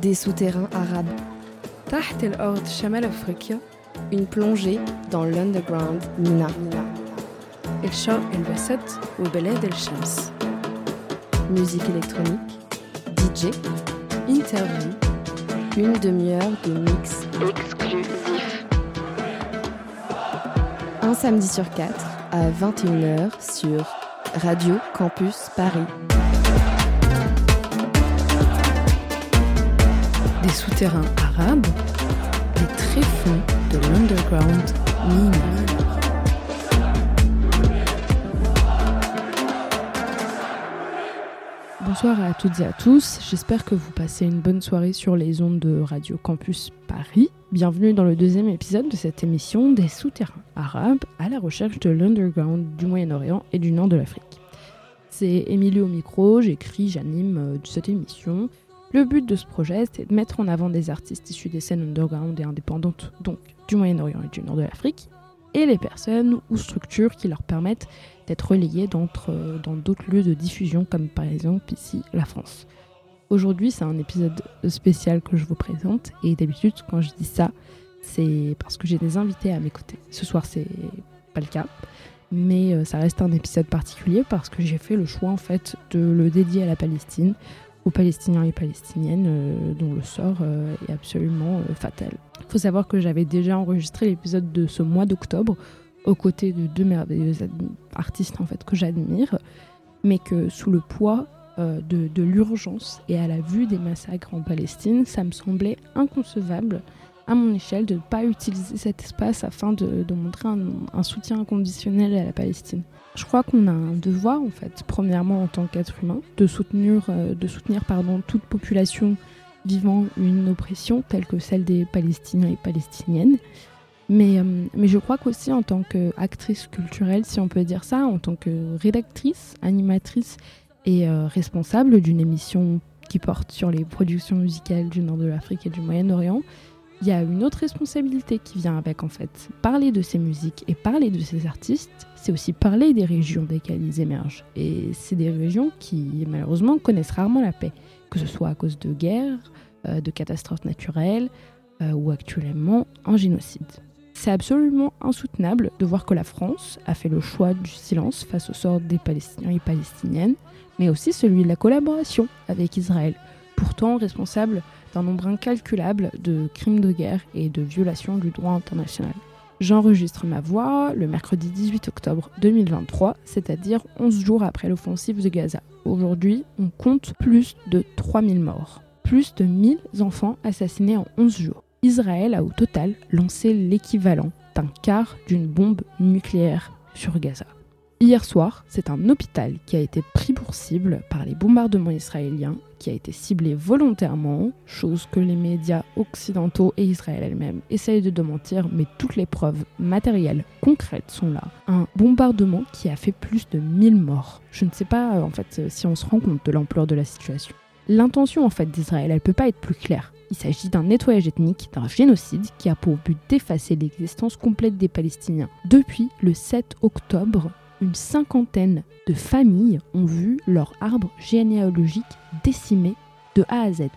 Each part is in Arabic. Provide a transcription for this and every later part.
des souterrains arabes. Taht el Ord Shamal Afrika, une plongée dans l'underground Mina. El El Wasat ou Beled El Shams. Musique électronique, DJ, interview, une demi-heure de mix exclusif. Un samedi sur quatre à 21h sur Radio Campus Paris. Des souterrains arabes, des tréfonds de l'underground mine. Bonsoir à toutes et à tous, j'espère que vous passez une bonne soirée sur les ondes de Radio Campus Paris. Bienvenue dans le deuxième épisode de cette émission des souterrains arabes à la recherche de l'underground du Moyen-Orient et du nord de l'Afrique. C'est Émilie au micro, j'écris, j'anime euh, cette émission. Le but de ce projet, c'est de mettre en avant des artistes issus des scènes underground et indépendantes, donc du Moyen-Orient et du nord de l'Afrique, et les personnes ou structures qui leur permettent d'être relayées euh, dans d'autres lieux de diffusion, comme par exemple ici la France. Aujourd'hui, c'est un épisode spécial que je vous présente, et d'habitude, quand je dis ça, c'est parce que j'ai des invités à mes côtés. Ce soir, c'est pas le cas, mais euh, ça reste un épisode particulier parce que j'ai fait le choix en fait de le dédier à la Palestine, aux Palestiniens et Palestiniennes euh, dont le sort euh, est absolument euh, fatal. Il faut savoir que j'avais déjà enregistré l'épisode de ce mois d'octobre aux côtés de deux merveilleux artistes en fait que j'admire, mais que sous le poids de l'urgence et à la vue des massacres en Palestine, ça me semblait inconcevable à mon échelle de ne pas utiliser cet espace afin de, montrer un, soutien inconditionnel à la Palestine. Je crois qu'on a un devoir, en fait, premièrement en tant qu'être humain, de soutenir, euh, pardon, toute population vivant une oppression telle que celle des Palestiniens et Palestiniennes. Mais, euh, mais je crois qu'aussi en tant qu'actrice culturelle, si on peut dire ça, en tant que rédactrice, animatrice et euh, responsable d'une émission qui porte sur les productions musicales du nord de l'Afrique et du Moyen-Orient, il y a une autre responsabilité qui vient avec en fait. Parler de ces musiques et parler de ces artistes, c'est aussi parler des régions desquelles ils émergent. Et c'est des régions qui malheureusement connaissent rarement la paix, que ce soit à cause de guerres, euh, de catastrophes naturelles euh, ou actuellement un génocide. C'est absolument insoutenable de voir que la France a fait le choix du silence face au sort des Palestiniens et Palestiniennes, mais aussi celui de la collaboration avec Israël, pourtant responsable d'un nombre incalculable de crimes de guerre et de violations du droit international. J'enregistre ma voix le mercredi 18 octobre 2023, c'est-à-dire 11 jours après l'offensive de Gaza. Aujourd'hui, on compte plus de 3000 morts, plus de 1000 enfants assassinés en 11 jours. Israël a au total lancé l'équivalent d'un quart d'une bombe nucléaire sur Gaza. Hier soir, c'est un hôpital qui a été pris pour cible par les bombardements israéliens, qui a été ciblé volontairement, chose que les médias occidentaux et Israël elle-même essayent de démentir, mais toutes les preuves matérielles concrètes sont là. Un bombardement qui a fait plus de 1000 morts. Je ne sais pas euh, en fait euh, si on se rend compte de l'ampleur de la situation. L'intention en fait d'Israël, elle peut pas être plus claire. Il s'agit d'un nettoyage ethnique, d'un génocide qui a pour but d'effacer l'existence complète des Palestiniens. Depuis le 7 octobre, une cinquantaine de familles ont vu leur arbre généalogique décimé de A à Z.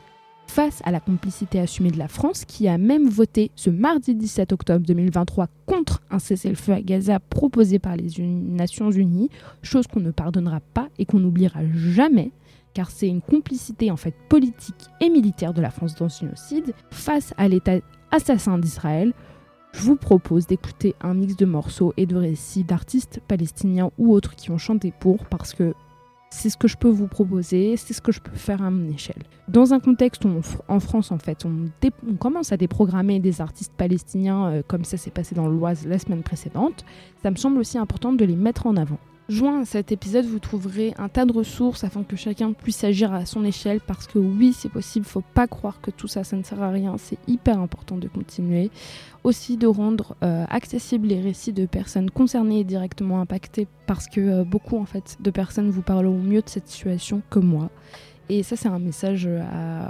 Face à la complicité assumée de la France, qui a même voté ce mardi 17 octobre 2023 contre un cessez-le-feu à Gaza proposé par les Nations Unies, chose qu'on ne pardonnera pas et qu'on n'oubliera jamais, car c'est une complicité en fait politique et militaire de la France dans ce génocide, face à l'État assassin d'Israël, je vous propose d'écouter un mix de morceaux et de récits d'artistes palestiniens ou autres qui ont chanté pour, parce que c'est ce que je peux vous proposer, c'est ce que je peux faire à mon échelle. Dans un contexte où en France, en fait, on commence à déprogrammer des artistes palestiniens euh, comme ça s'est passé dans l'Oise la semaine précédente, ça me semble aussi important de les mettre en avant. Joint à cet épisode, vous trouverez un tas de ressources afin que chacun puisse agir à son échelle parce que oui, c'est possible, faut pas croire que tout ça, ça ne sert à rien, c'est hyper important de continuer. Aussi de rendre euh, accessibles les récits de personnes concernées et directement impactées parce que euh, beaucoup en fait de personnes vous parleront mieux de cette situation que moi. Et ça, c'est un message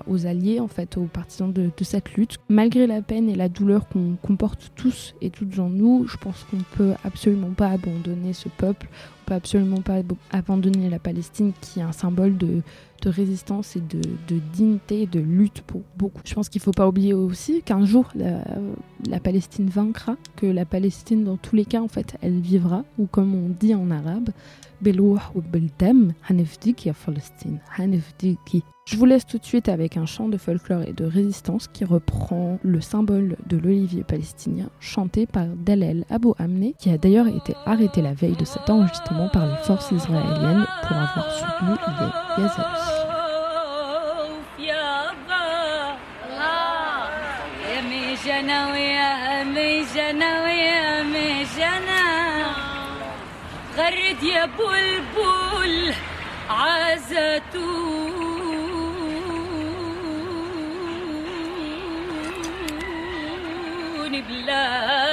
aux alliés, en fait, aux partisans de, cette lutte. Malgré la peine et la douleur qu'on comporte tous et toutes en nous, je pense qu'on ne peut absolument pas abandonner ce peuple, on peut absolument pas abandonner la Palestine qui est un symbole de, résistance et de, de, dignité et de lutte pour beaucoup. Je pense qu'il ne faut pas oublier aussi qu'un jour la, la, Palestine vaincra, que la Palestine dans tous les cas en fait elle vivra, ou comme on dit en arabe, بالروح وبالدم هنفديك يا فلسطين هنفديكي Je vous laisse tout de suite avec un chant de folklore et de résistance qui reprend le symbole de l'olivier palestinien chanté par Dalel Abu Amne qui a d'ailleurs été arrêté la veille de cet enregistrement par les forces israéliennes pour avoir soutenu les Yazalus. غرد يا بلبل عزتون بلاد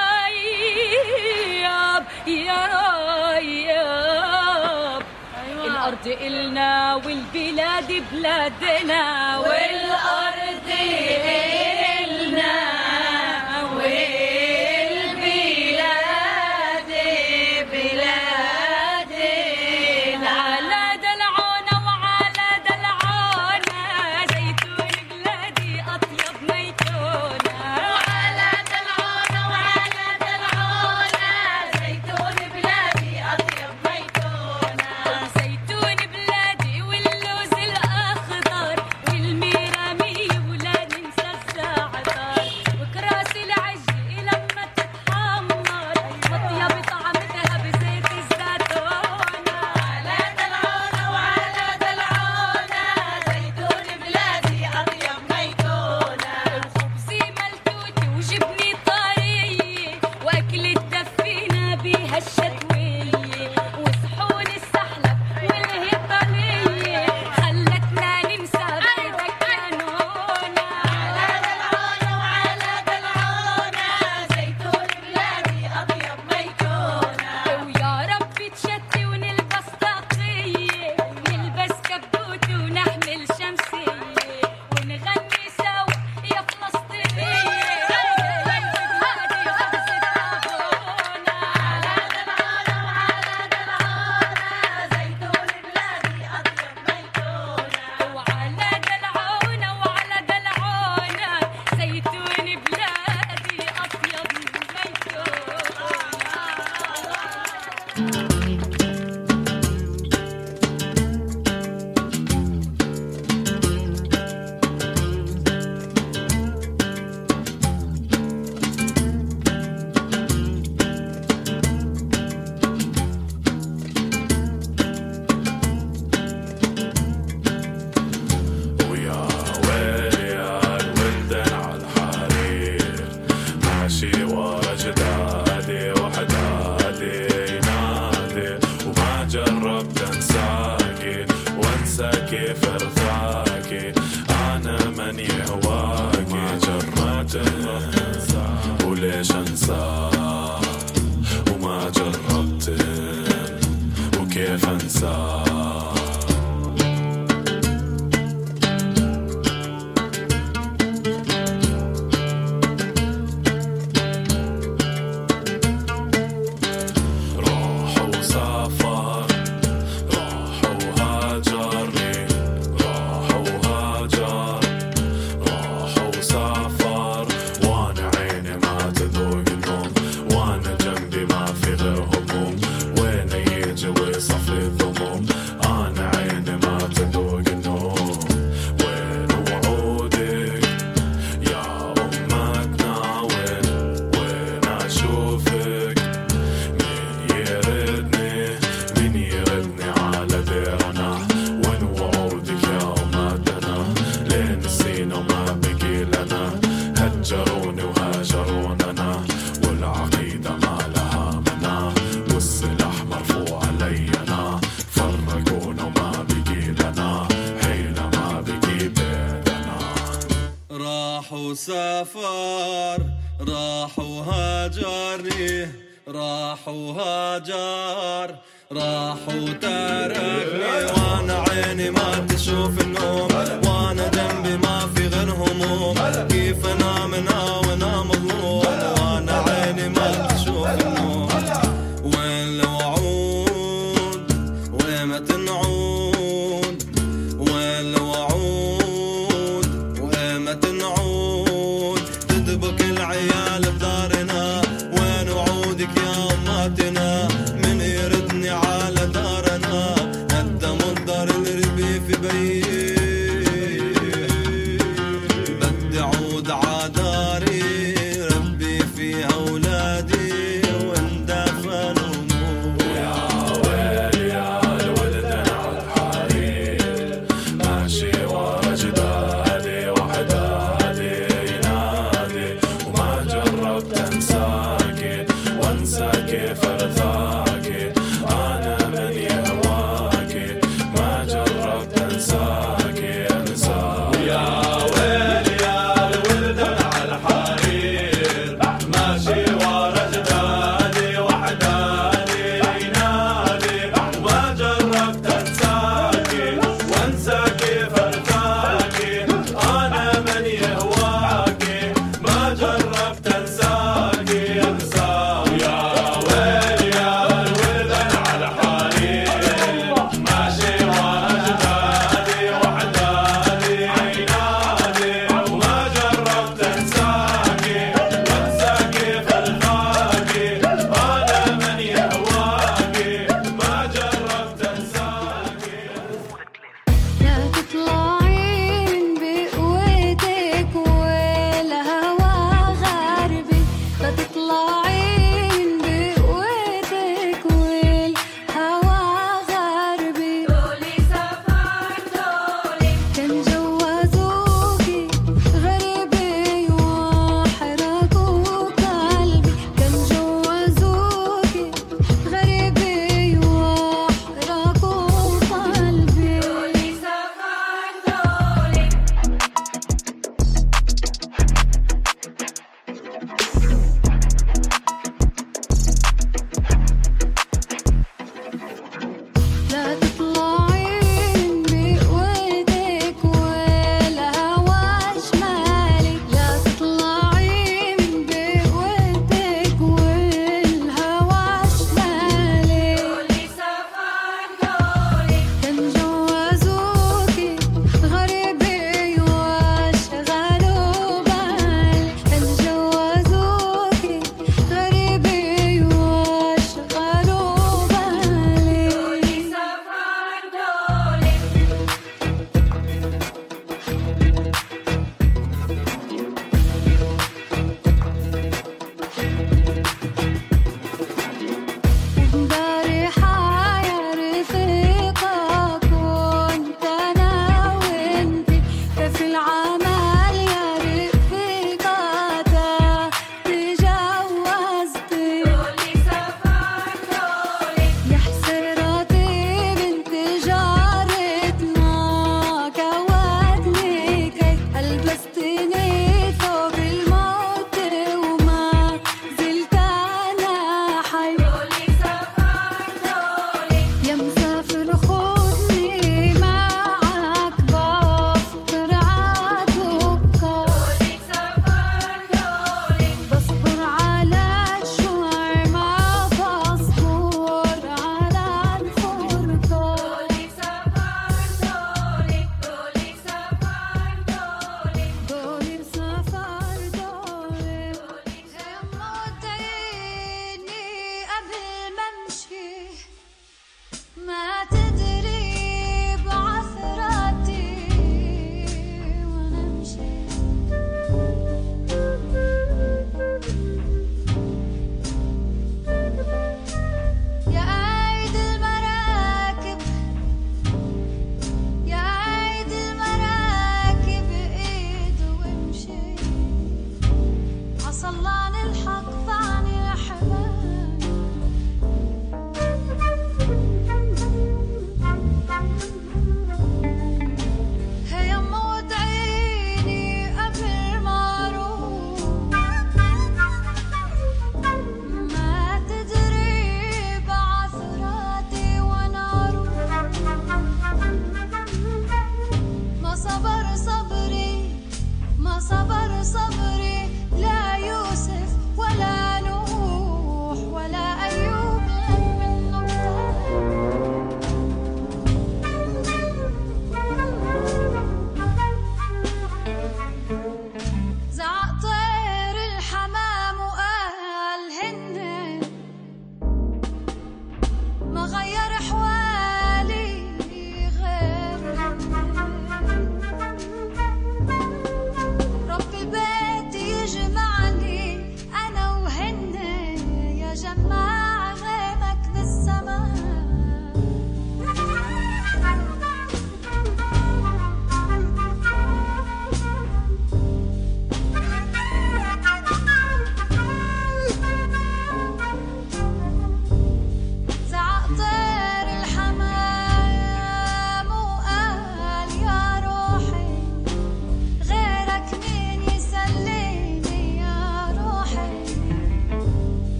إلنا والبلاد بلادنا والأرض إلنا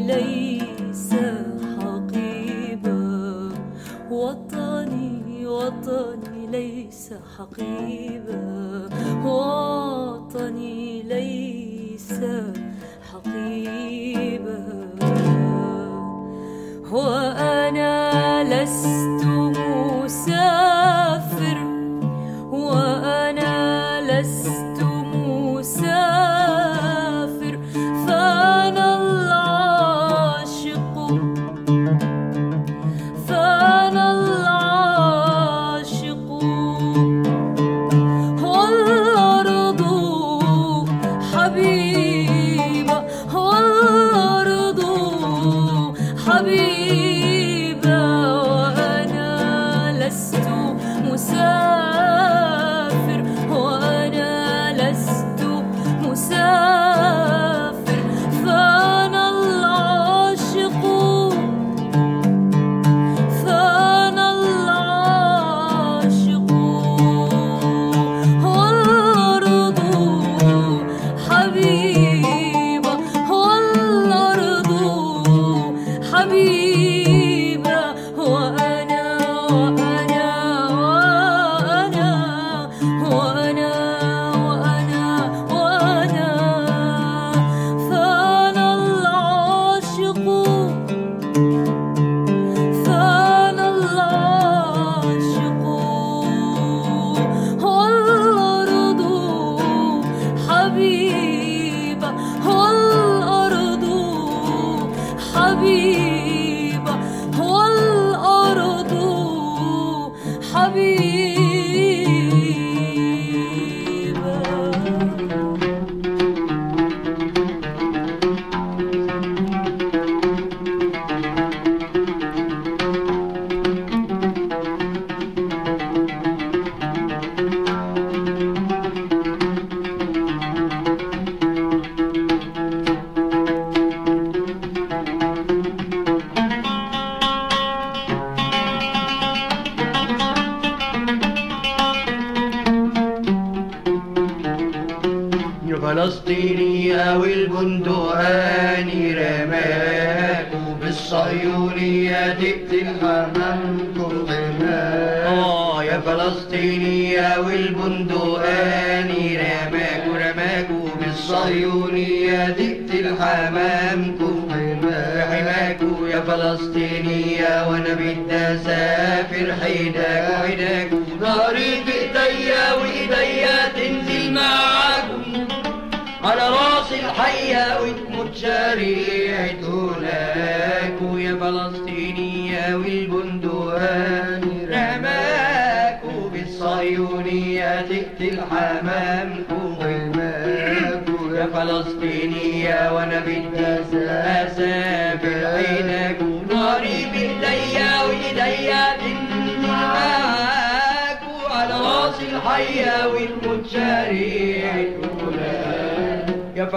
ليس حقيبا. وطني وطني ليس حقيبا. وطني ليس حقيبا. وأنا لست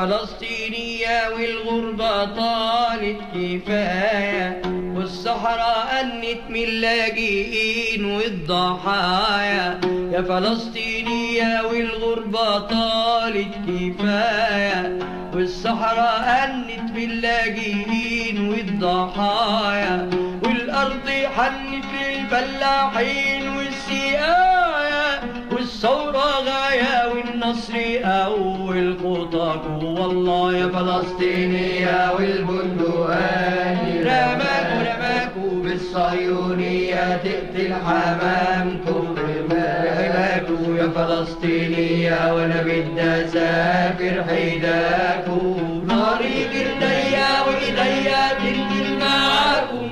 فلسطينية والغربة طالت كفاية والصحراء أنت من اللاجئين والضحايا. يا فلسطينية والغربة طالت كفاية والصحراء أنت من اللاجئين والضحايا. والأرض حنت للفلاحين والسقايا والثورة غاية والنصر أول خطاك والله يا فلسطينية والبندقاني رماكوا رماكوا بالصهيونية تقتل حمامكم رماكوا يا فلسطينية وأنا بدي أسافر حيداكوا ناري بإيديا وإيديا تنزل معاكم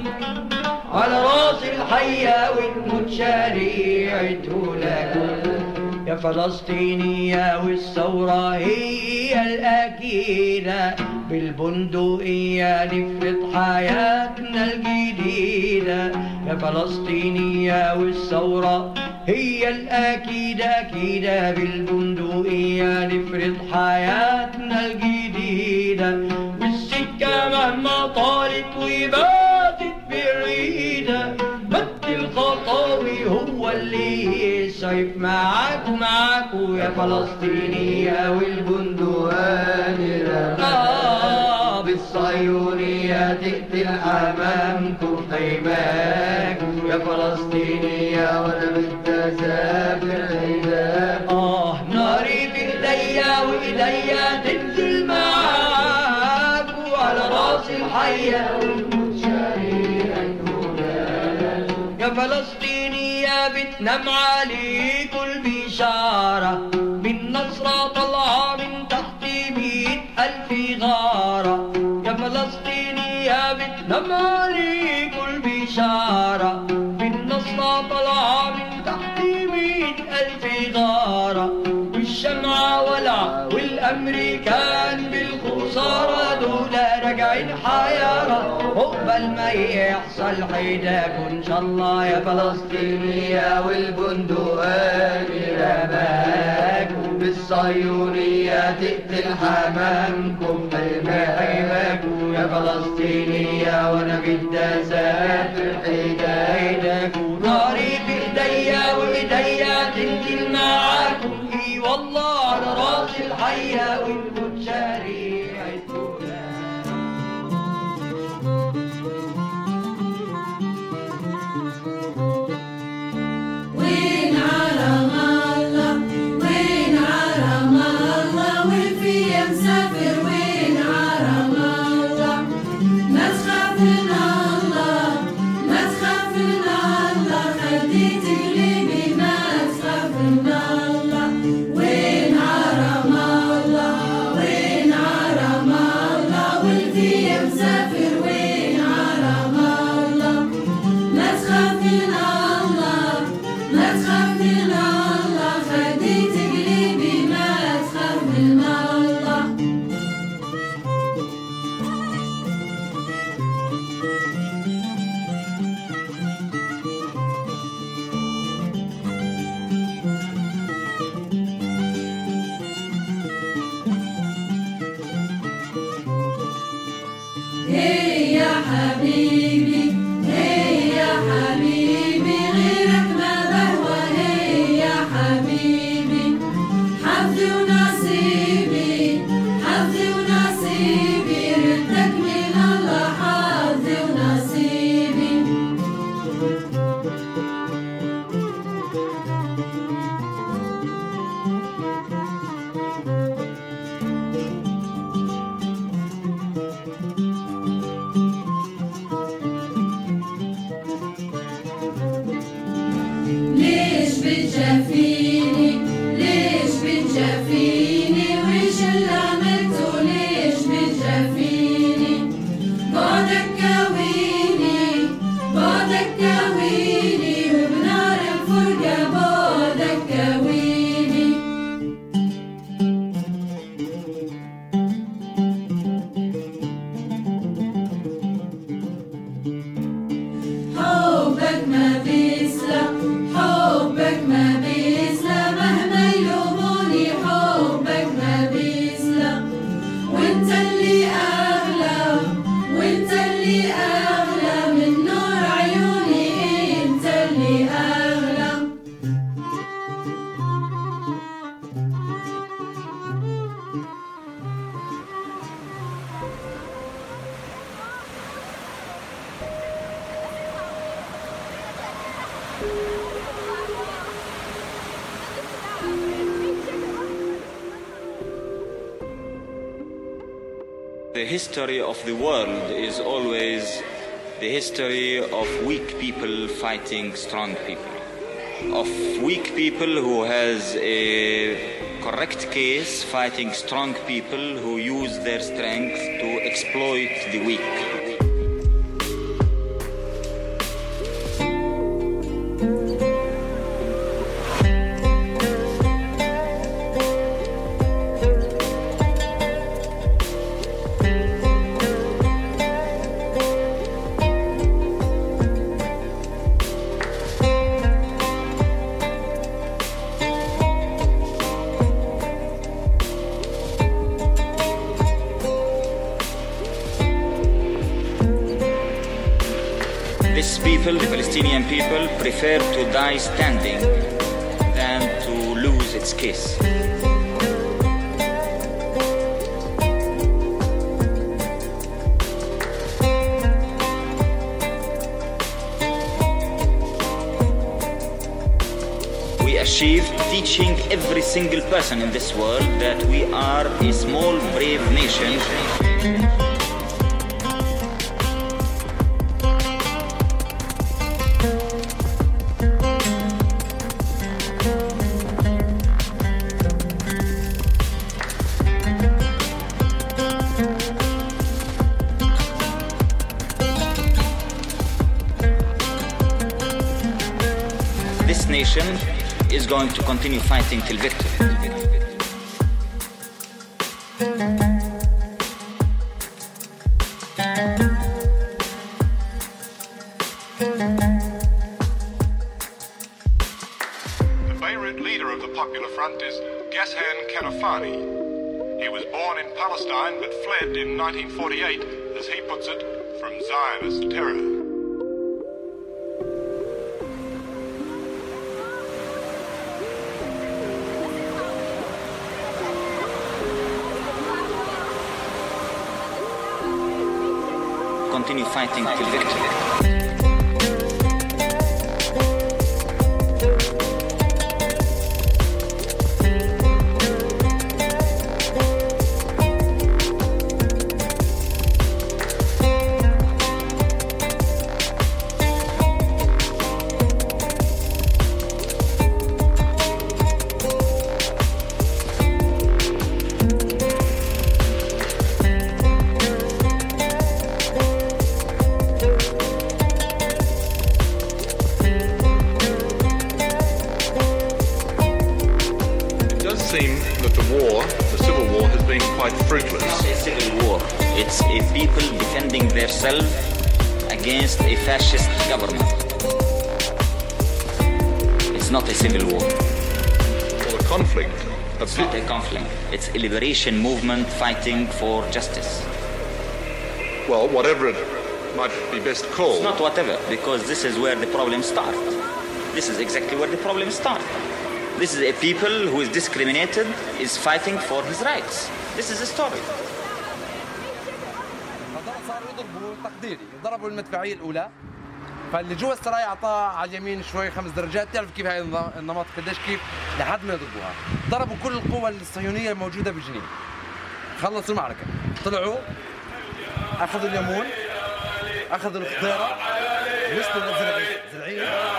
على رأس الحية وتموت شريعته لكم يا فلسطينية والثورة هي الأكيدة بالبندقية نفرض حياتنا الجديدة. يا فلسطينية والثورة هي الأكيدة أكيدة بالبندقية نفرض حياتنا الجديدة. والسكة مهما طالت وباتت بعيدة مد الخطاوي هو اللي يسعف معاكو معاكو يا فلسطينية والبندقان آه بالصهيونية تقتل حمامكم خيماكم يا فلسطينية وأنا بدي اسافر حيداك آه ناري بإيديا وإيديا تنزل معاكو على رأس الحية فلسطينية بتنام عليكم البشارة بالنصرة طلعة من تحت مئة ألف غارة. يا فلسطينية بتنام عليكم البشارة بالنصرة طلعة من تحت مئة ألف غارة. والشمعة ولع والأمريكان بالخسارة دول راجعين حيارة عقبال ما يحصل حيداك إن شاء الله يا فلسطينية والبندقان رماكم بالصهيونية تقتل حمامكم حماكم يا فلسطينية وأنا بدي حيداك ناري بإيديا وإيديا تنزل معاكم إي والله على رأس الحية والموت history of the world is always the history of weak people fighting strong people. Of weak people who has a correct case fighting strong people who use their strength to exploit the weak. Prefer to die standing than to lose its kiss. We achieved teaching every single person in this world that we are a small, brave nation. Continue fighting till victory. The Beirut leader of the Popular Front is Ghassan Kanafani. He was born in Palestine but fled in 1948, as he puts it, from Zionist terror. Continue fighting till victory. a liberation movement fighting for justice. Well, whatever it might be best called. It's not whatever, because this is where the problem starts. This is exactly where the problem starts. This is a people who is discriminated, is fighting for his rights. This is a story. صاروا يضربوا تقديري ضربوا المدفعيه الاولى فاللي جوا السرايا اعطاه على اليمين شوي خمس درجات تعرف كيف هاي النظام- النمط قديش كيف لحد ما يضربوها. ضربوا كل القوى الصهيونية الموجودة بجنين. خلصوا المعركة. طلعوا أخذوا اليمون أخذوا الخضيره وصلوا للزرعية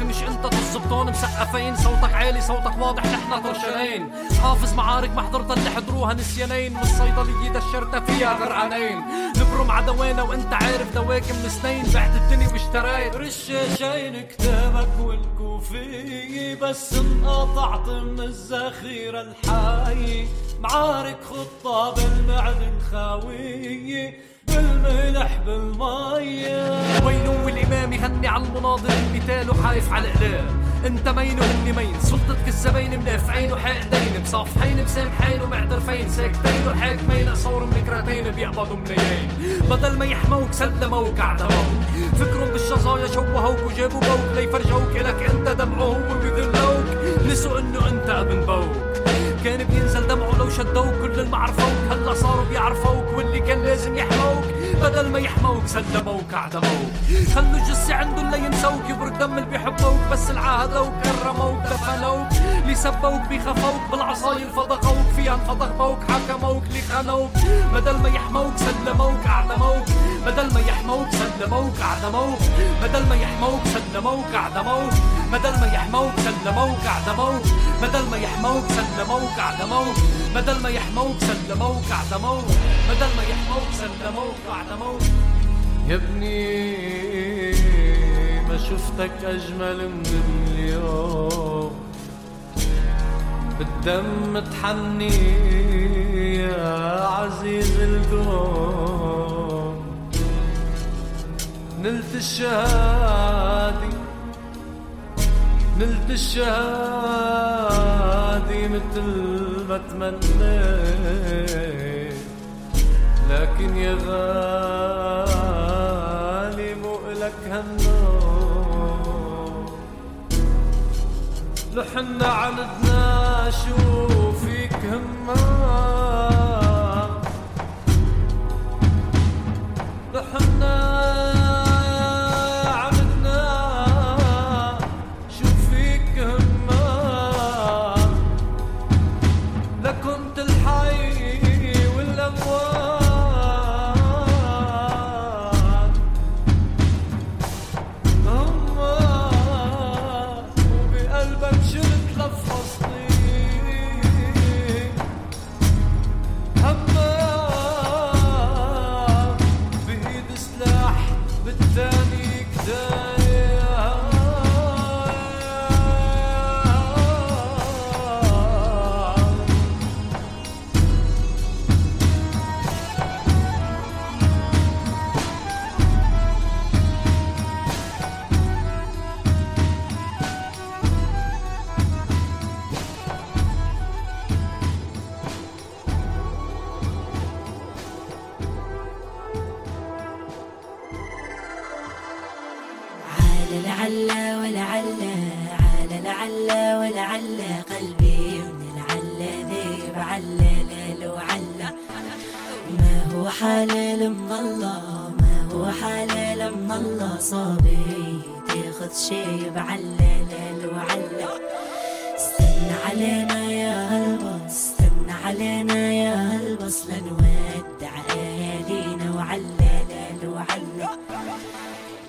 السقافة مش انت تظبطون مسقفين صوتك عالي صوتك واضح نحن طرشانين. حافظ معارك ما حضرتها اللي حضروها نسيانين من الصيدلية دشرتها فيها غرقانين. نبرم عدوانا وانت عارف دواك من سنين بعت الدنيا واشتريت. رشاشين كتابك والكوفية بس انقطعت من الذخيرة الحية معارك خطة بالمعدن خاوية بالملح بالمية وينو والامام يهني على المناظر المثال وحايف على الاقلام أنت مين وهني مين؟ سلطتك الزباين منافعين وحاقدين مصافحين مسامحين ومعترفين ساكتين والحاكمين صور مكرتين بيقبضوا ملايين. بدل ما يحموك سلموك اعدموك فكرهم بالشظايا شوهوك وجابوا بوك ليفرجوك لك أنت دمعه هو بيذلوك نسوا إنه أنت ابن بوك. كان بينزل دمعه لو شدوك كل المعرفوك هلا صاروا بيعرفوك واللي كان لازم يحموك. بدل ما يحموك سلموك أعدموك. خلوا الجثة عندهم لينسوك يبرد دم اللي بيحبوك بس العاهدوك كرموك دفنوك اللي سبوك بيخفوك بالعصاير فضقوك فيها انفضحوك حكموك اللي خانوك. بدل ما يحموك سلموك أعدموك. بدل ما يحموك سلموك أعدموك. بدل ما يحموك سلموك أعدموك. بدل ما يحموك سلموك أعدموك. بدل ما يحموك سلموك أعدموك. بدل ما يحموك سلموك أعدموك. بدل ما يحموك سلموك أعدموك. يا ابني ما شفتك أجمل من اليوم. بالدم تحني يا عزيز القوم. نلت الشهادة نلت الشهادة مثل ما تمنيت. لكن يا غالي مو إلك هالنوم لحنا عندنا شو فيك همام لحنا شي بعلل وعل استنى علينا يا هالبص استنى علينا يا هالبص لنودع أهالينا وعلل وعل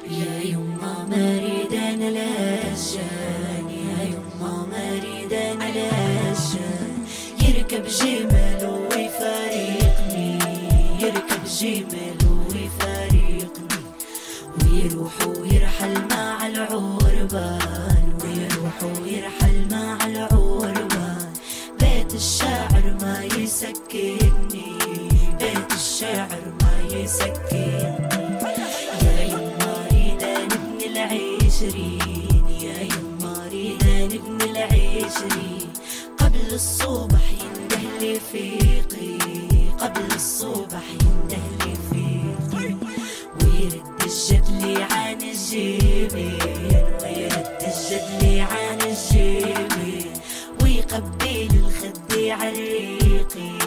يا يما مريدان الاشجان يا يما مريدان الاشجان يركب جمل ويفارقني يركب جمل الصبح ينده لي فيقي قبل الصبح ينده لي فيقي. ويرد الجدلي عن الجبين ويرد الجدلي عن الجبين ويقبل الخد عريقي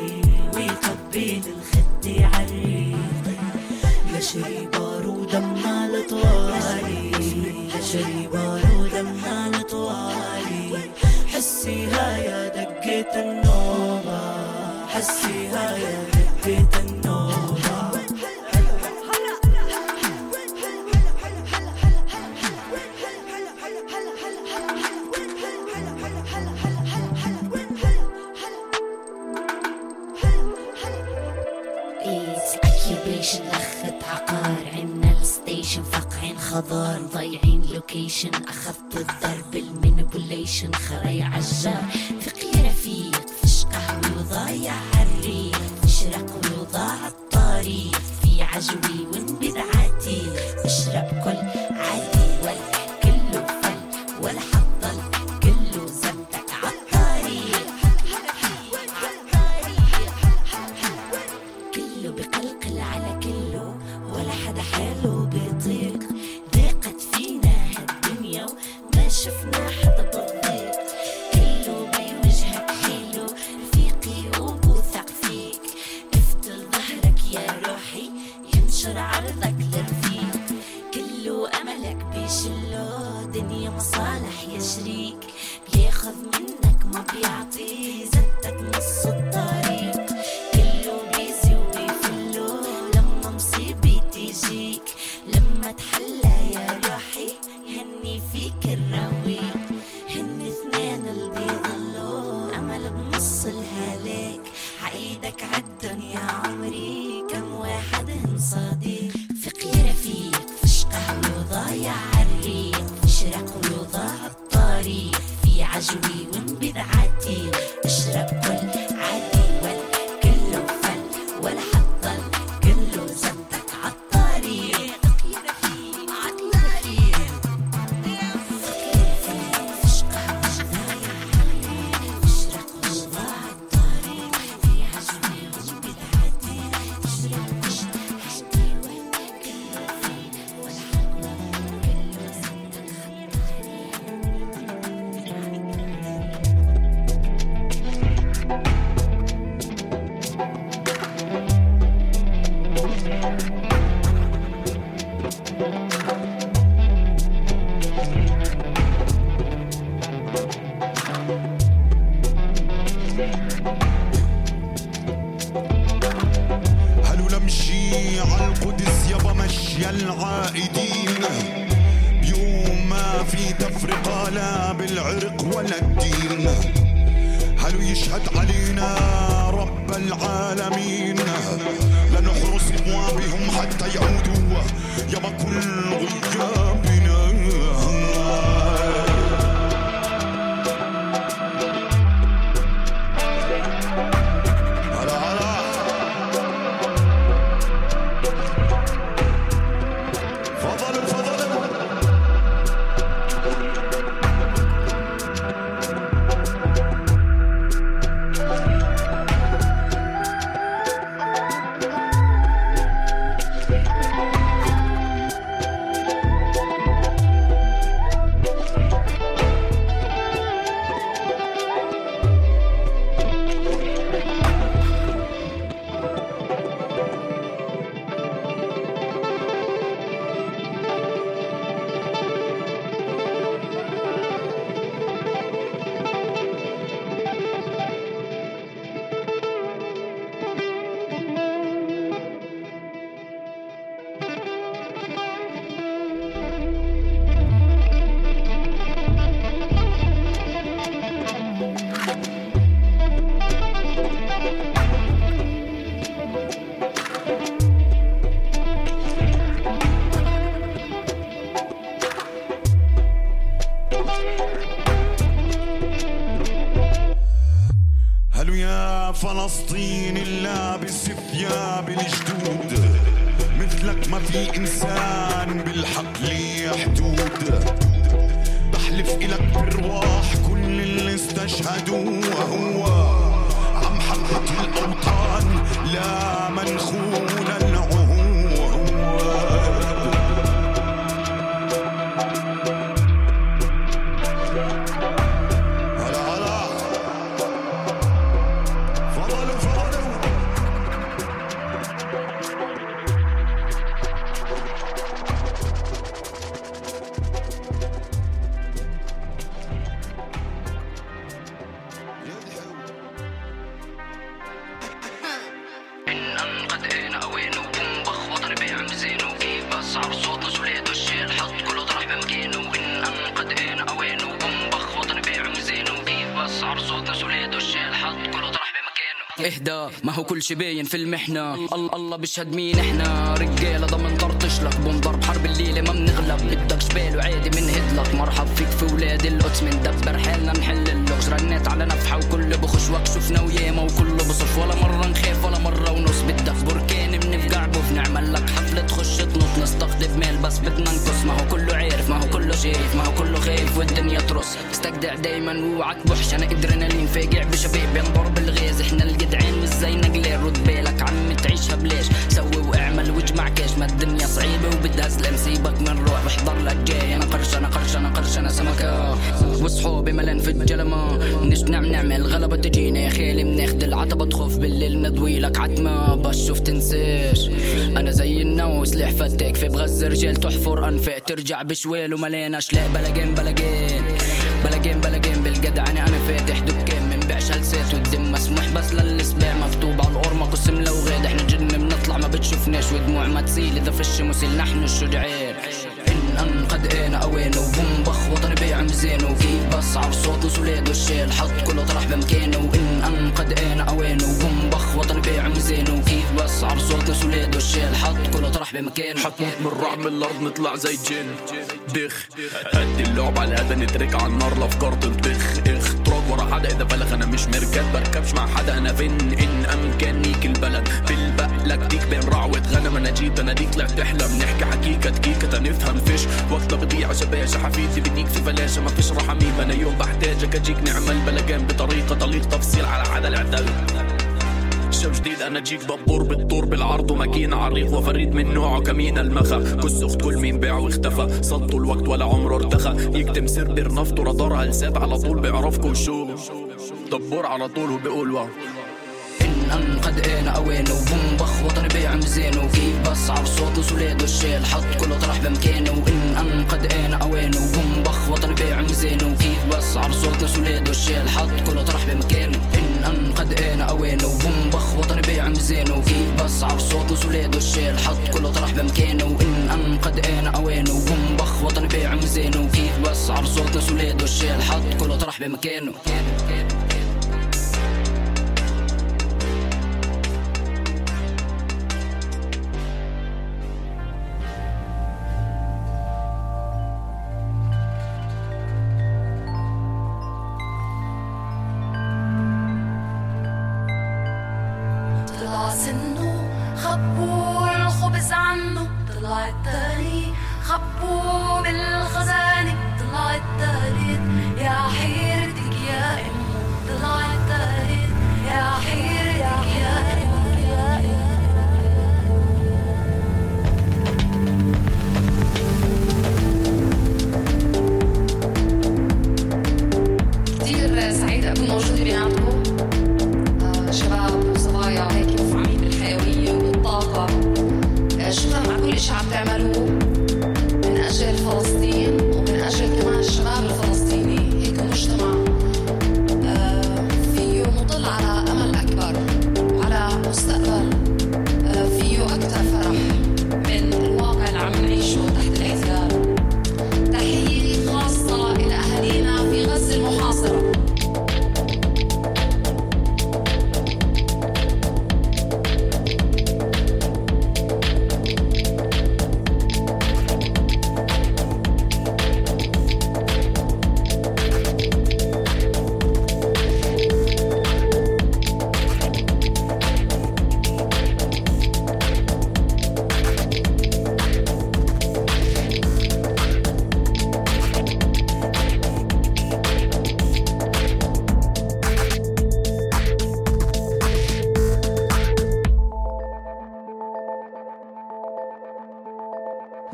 ضايعين لوكيشن اخذت الدرب المانيبوليشن شي باين في المحنة. الله الله بيشهد مين إحنا؟ رجالة ضمن طرطش لك. بنضرب حرب الليلة ما بنغلب بدك جبال وعادي بنهد لك مرحب فيك في ولاد القدس مندبر حالنا نحل اللغز. رنيت على نفحة وكل بخش. وقت شفنا وياما وكله بصف ولا مرة نخاف ولا مرة ونص. بدك بركان ترص استجدع دايما ووعك بحش أنا ادرينالين فاقع بشباب بينضرب الغاز إحنا الجدعان مش زي رد بالك عم تعيشها بليش. سوي واعمل واجمع كاش ما الدنيا صعيبة وبدها سلام سيبك من روح. واحضر لك جاي. أنا قرش أنا قرش أنا قرش أنا سمكة. وصحابي ملان في الجلمة. نشنع نعمل غلبة تجينا يا خالي بناخد العتبة تخف بالليل نضوي لك عتمة. بس شوف تنساش أنا زي النو سلاح في بغز رجال. تحفر انفاق ترجع بشوال ومليان اشلاء بلاجين بلاجين بلاجين بلاجين بالجدعنة أنا فاتح دكان من بيع شلسات والدم مسموح. بس للسباع مكتوب على القرمة قسم لو غاد إحنا جن بنطلع ما بتشوفناش. ودموع ما تسيل إذا فش مسيل نحن الشجعان ان ان قد اوانه وبنبخ وطني بيع مزانه وكيف بسعر صوت وسولاد والشيل. حط كله طرح بمكانه وإن أنا اوانه وبنبخ وطني بيع مزانه وكيف بسعر صوت وسولاد والشيل. حط كله طرح بمكانه حتموت من من الأرض نطلع زي جن. دخ. قد اللعب على الهدى نترك على النار الأفكار تنطخ إخ. تراب ورا حدا إذا بلغ أنا مش مركب. بركبش مع حدا أنا فين إن امكانيك البلد. بالبقلك ديك بين رعوة غنم أنا جيت أنا ديك. طلعت تحلم نحكي حكيكة دقيقة تنفهم فيش. وقتها بضيع شباشة حفيدي بديك في فلاشة ما فيش رحميم أنا يوم بحتاجك أجيك نعمل بلجان بطريقة طليق تفصيل على عدا الاعداد شو جديد أنا جيك دبور بالطور بالعرض. وماكينة عريض وفريد من نوعه كمين المخا. كس اخت كل مين باع واختفى. صدوا الوقت ولا عمره ارتخى. يكتم سر برنفته رادارها لسات على طول بيعرفكوا شو. دبور على طول وبيقول واو ان قد أنا اوانه وبنبخ وطني بيع مزانه وكيف بسعر صوت وسولاد والشيل حط كله طرح بمكانه وان ان قد أنا اوانه وبنبخ وطني بيع مزانه وكيف بسعر صوت وسولاد والشيل حط كله طرح بمكانه ان ان قد أنا اوانه وبنبخ وطني بيع مزانه وكيف بسعر صوت وسولاد والشيل حط كله طرح بمكانه وان ان قد أنا اوانه وبنبخ وطني بيع مزانه وكيف بسعر صوت وسولاد والشيل حط كله طرح بمكانه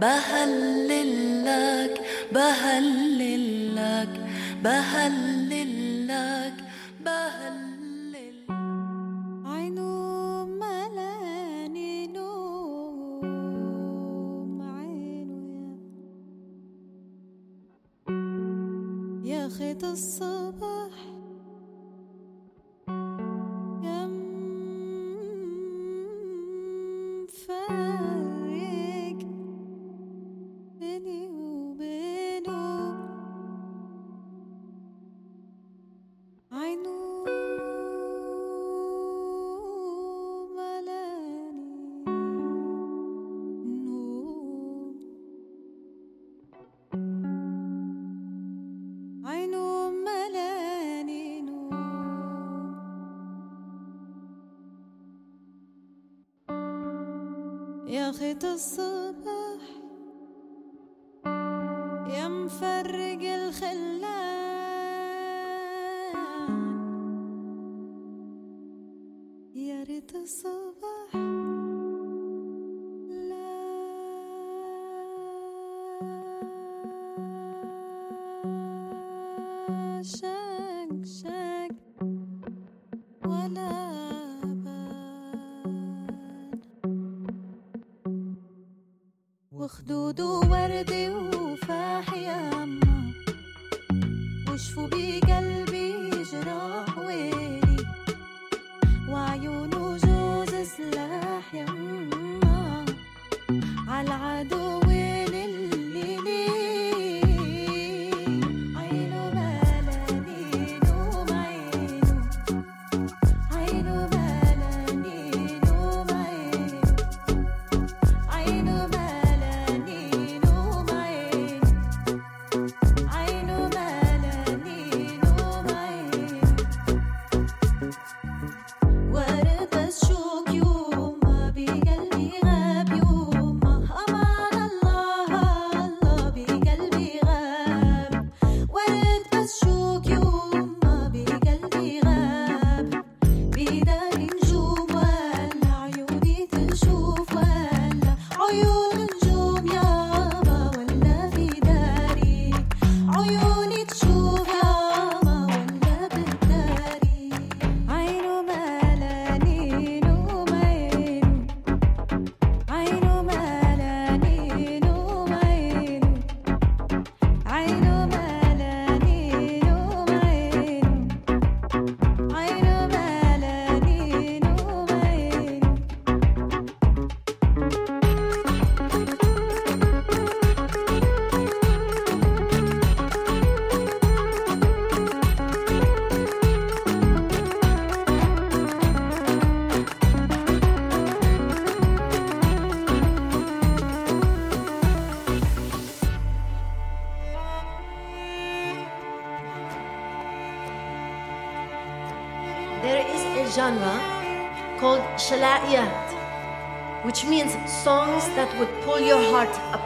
بهللك بهللك بهللك بهللك. عينه ملاني نوم عينه يا خيط الصباح.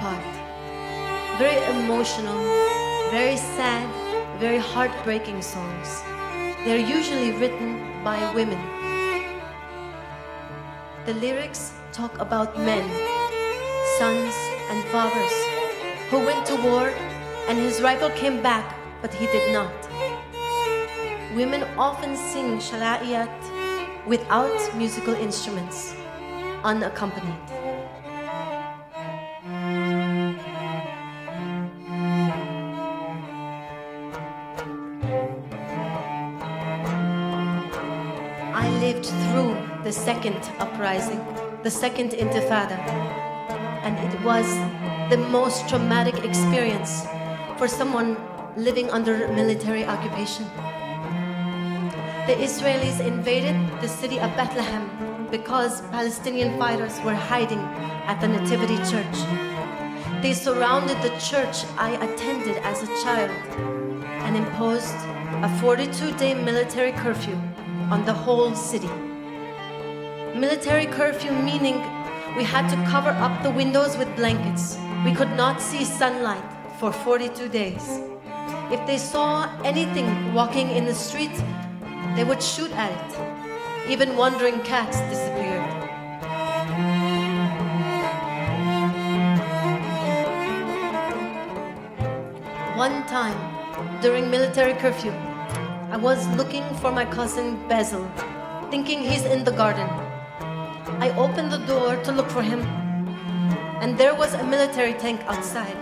Apart. Very emotional, very sad, very heartbreaking songs. They're usually written by women. The lyrics talk about men, sons, and fathers who went to war and his rifle came back, but he did not. Women often sing shala'iyat without musical instruments, unaccompanied. Second uprising, the second intifada, and it was the most traumatic experience for someone living under military occupation. The Israelis invaded the city of Bethlehem because Palestinian fighters were hiding at the Nativity Church. They surrounded the church I attended as a child and imposed a 42 day military curfew on the whole city. Military curfew meaning we had to cover up the windows with blankets. We could not see sunlight for 42 days. If they saw anything walking in the street, they would shoot at it. Even wandering cats disappeared. One time, during military curfew, I was looking for my cousin Basil, thinking he's in the garden. I opened the door to look for him, and there was a military tank outside.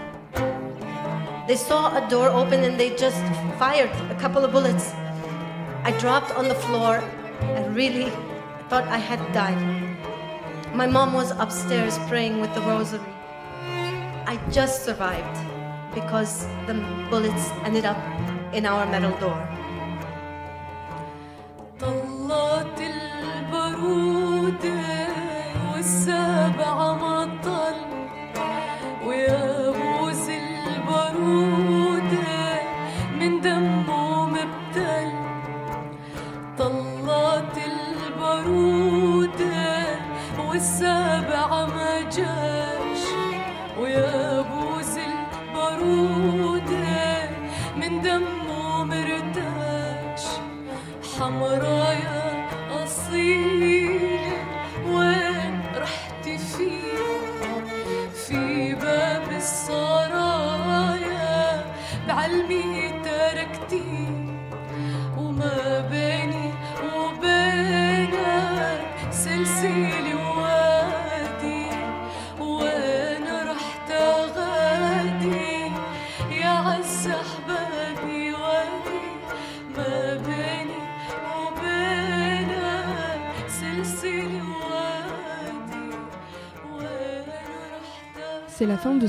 They saw a door open and they just fired a couple of bullets. I dropped on the floor. I really thought I had died. My mom was upstairs praying with the rosary. I just survived because the bullets ended up in our metal door.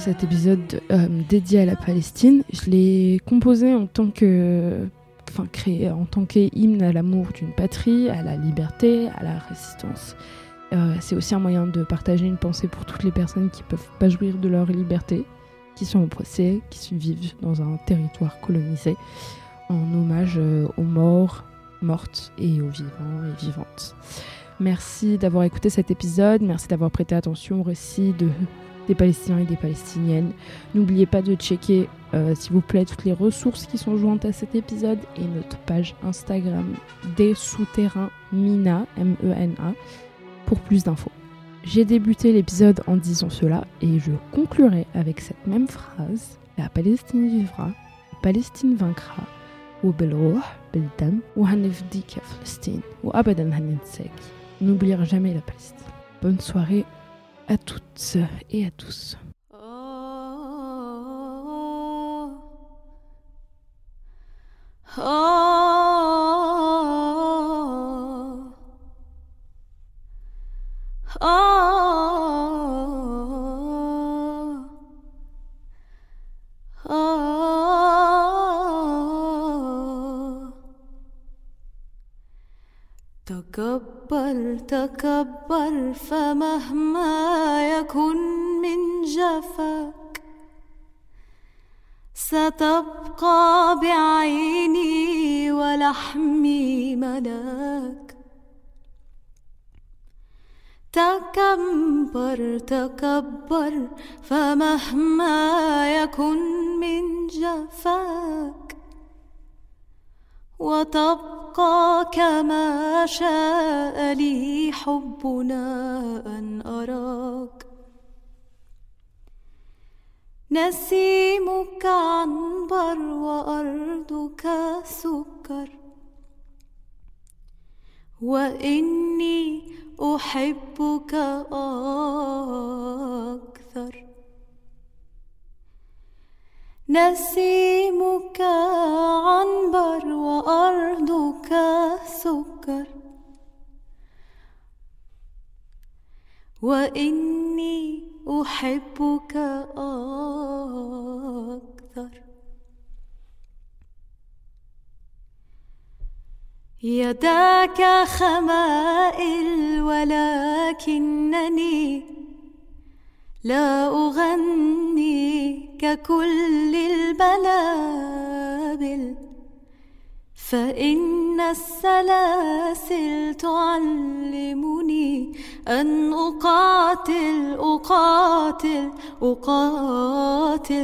Cet épisode euh, dédié à la Palestine. Je l'ai composé en tant que, enfin créé en tant qu'hymne à l'amour d'une patrie, à la liberté, à la résistance. Euh, c'est aussi un moyen de partager une pensée pour toutes les personnes qui peuvent pas jouir de leur liberté, qui sont oppressées, qui vivent dans un territoire colonisé, en hommage euh, aux morts, mortes et aux vivants et vivantes. Merci d'avoir écouté cet épisode, merci d'avoir prêté attention au récit de, des Palestiniens et des Palestiniennes. N'oubliez pas de checker, euh, s'il vous plaît, toutes les ressources qui sont jointes à cet épisode et notre page Instagram des souterrains Mina, M-E-N-A, pour plus d'infos. J'ai débuté l'épisode en disant cela et je conclurai avec cette même phrase La Palestine vivra, la Palestine vaincra, وبالروح بالدم وهنفديك يا فلسطين وأبدا هننساك N'oubliera jamais la Palestine. Bonne soirée à toutes et à tous. تكبر تكبر فمهما يكن من جفاك ستبقى بعيني ولحمي ملاك. تكبر تكبر فمهما يكن من جفاك وتبقى كما شاء لي حبنا أن أراك. نسيمك عنبر وأرضك سكر. وإني أحبك أكثر. نسيمك عنبر وأرضك سكر وإني أحبك أكثر. يداك خمائل ولكنني لا أغني ككل البلابل. فإن السلاسل تعلمني أن أقاتل أقاتل أقاتل.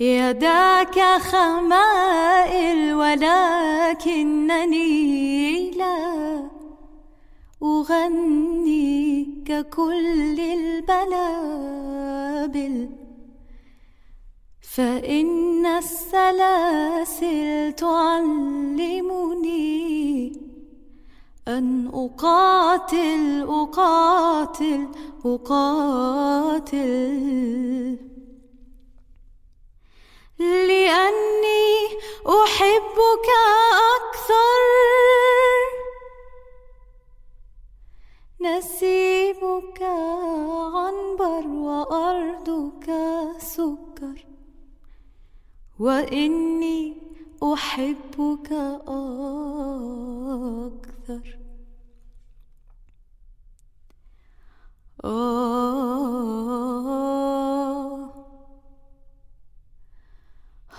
يداك خمائل ولكنني لا أغني ككل البلابل. فإن السلاسل تعلمني أن أقاتل أقاتل أقاتل. لأني أحبك أكثر. نسيمك عنبر وأرضك سكر. وإني أحبك أكثر. آه.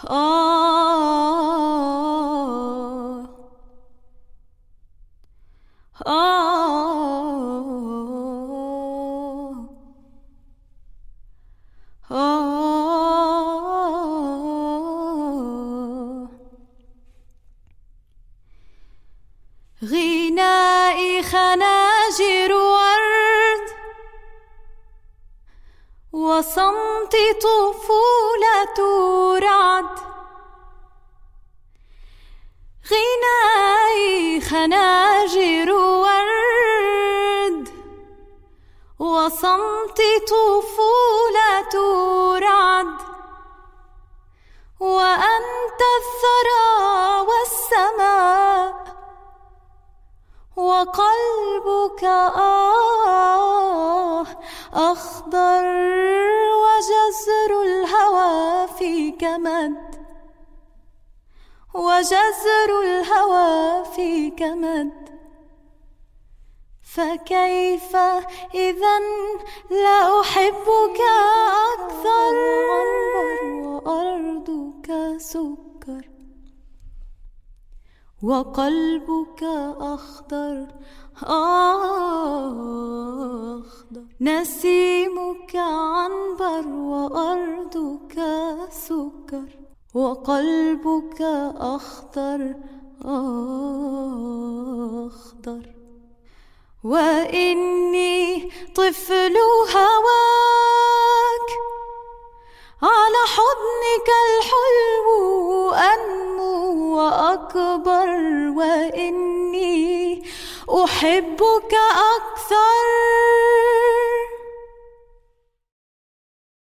آه. آه. فكيف إذا لا أحبك أكثر وأرضك سكر. وقلبك أخضر. أخضر. نسيمك عنبر وأرضك سكر. وقلبك أخضر. أخضر. وإني طفل هواك. على حضنك الحلو أنمو وأكبر وإني أحبك أكثر.